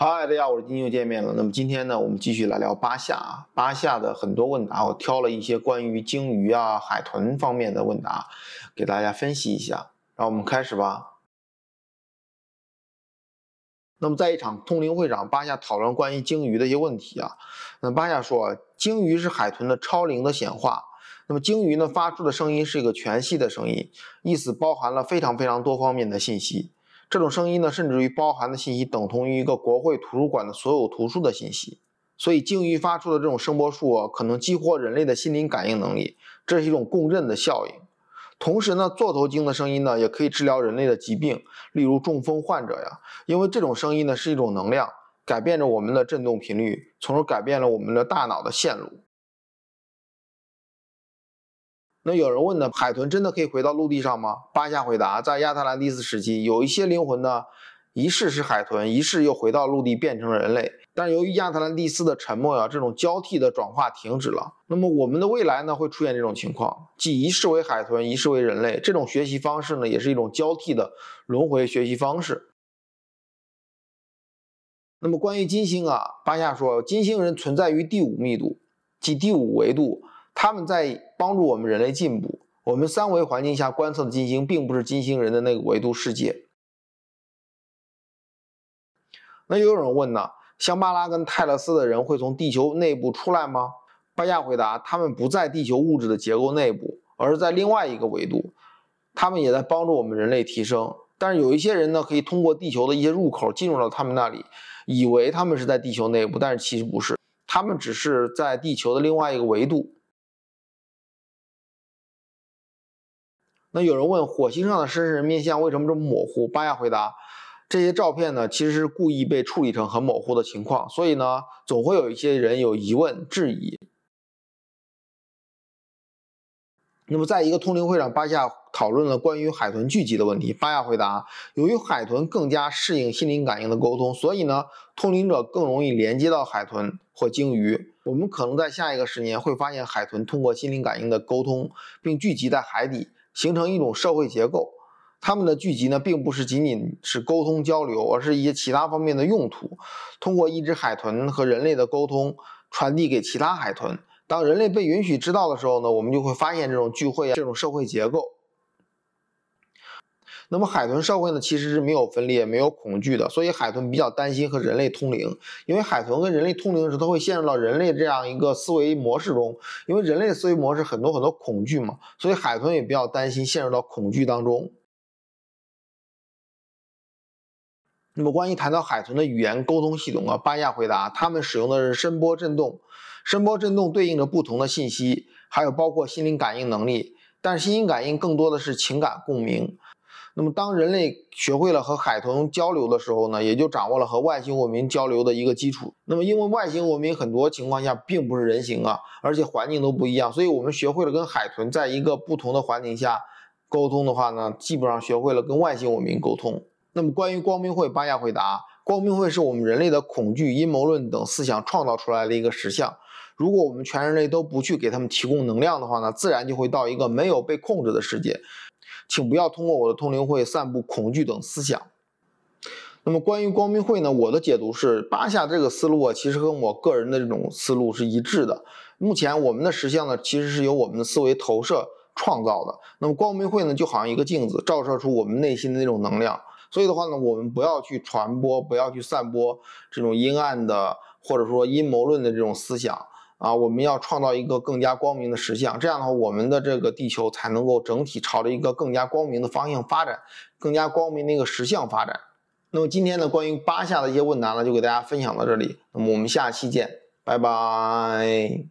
嗨，大家好，我是金又见面了。那么今天呢，我们继续来聊巴夏啊。巴夏的很多问答，我挑了一些关于鲸鱼啊、海豚方面的问答，给大家分析一下。让我们开始吧。那么在一场通灵会上，巴夏讨论关于鲸鱼的一些问题啊。那巴夏说，鲸鱼是海豚的超龄的显化。那么鲸鱼呢发出的声音是一个全息的声音，意思包含了非常非常多方面的信息。这种声音呢，甚至于包含的信息等同于一个国会图书馆的所有图书的信息，所以鲸鱼发出的这种声波数啊，可能激活人类的心灵感应能力，这是一种共振的效应。同时呢，座头鲸的声音呢，也可以治疗人类的疾病，例如中风患者呀，因为这种声音呢是一种能量，改变着我们的振动频率，从而改变了我们的大脑的线路。那有人问呢，海豚真的可以回到陆地上吗？巴夏回答，在亚特兰蒂斯时期，有一些灵魂呢，一世是海豚，一世又回到陆地变成了人类。但是由于亚特兰蒂斯的沉没呀，这种交替的转化停止了。那么我们的未来呢，会出现这种情况，即一世为海豚，一世为人类。这种学习方式呢，也是一种交替的轮回学习方式。那么关于金星啊，巴夏说，金星人存在于第五密度，即第五维度。他们在帮助我们人类进步。我们三维环境下观测的金星，并不是金星人的那个维度世界。那又有人问呢？香巴拉跟泰勒斯的人会从地球内部出来吗？巴亚回答：他们不在地球物质的结构内部，而是在另外一个维度。他们也在帮助我们人类提升。但是有一些人呢，可以通过地球的一些入口进入到他们那里，以为他们是在地球内部，但是其实不是，他们只是在地球的另外一个维度。那有人问火星上的狮身人面像为什么这么模糊？巴亚回答：这些照片呢，其实是故意被处理成很模糊的情况，所以呢，总会有一些人有疑问、质疑。那么，在一个通灵会上，巴夏讨论了关于海豚聚集的问题。巴亚回答：由于海豚更加适应心灵感应的沟通，所以呢，通灵者更容易连接到海豚或鲸鱼。我们可能在下一个十年会发现海豚通过心灵感应的沟通，并聚集在海底。形成一种社会结构，他们的聚集呢，并不是仅仅是沟通交流，而是一些其他方面的用途。通过一只海豚和人类的沟通，传递给其他海豚。当人类被允许知道的时候呢，我们就会发现这种聚会啊，这种社会结构。那么海豚社会呢，其实是没有分裂、没有恐惧的，所以海豚比较担心和人类通灵，因为海豚跟人类通灵时，它会陷入到人类这样一个思维模式中，因为人类的思维模式很多很多恐惧嘛，所以海豚也比较担心陷入到恐惧当中。那么关于谈到海豚的语言沟通系统啊，巴亚回答，他们使用的是声波振动，声波振动对应着不同的信息，还有包括心灵感应能力，但是心灵感应更多的是情感共鸣。那么，当人类学会了和海豚交流的时候呢，也就掌握了和外星文明交流的一个基础。那么，因为外星文明很多情况下并不是人形啊，而且环境都不一样，所以我们学会了跟海豚在一个不同的环境下沟通的话呢，基本上学会了跟外星文明沟通。那么，关于光明会，巴亚回答：光明会是我们人类的恐惧、阴谋论等思想创造出来的一个实像。如果我们全人类都不去给他们提供能量的话呢，自然就会到一个没有被控制的世界。请不要通过我的通灵会散布恐惧等思想。那么关于光明会呢？我的解读是，巴夏这个思路啊，其实跟我个人的这种思路是一致的。目前我们的实相呢，其实是由我们的思维投射创造的。那么光明会呢，就好像一个镜子，照射出我们内心的那种能量。所以的话呢，我们不要去传播，不要去散播这种阴暗的或者说阴谋论的这种思想。啊，我们要创造一个更加光明的实像，这样的话，我们的这个地球才能够整体朝着一个更加光明的方向发展，更加光明的一个实像发展。那么今天呢，关于八下的一些问答呢，就给大家分享到这里。那么我们下期见，拜拜。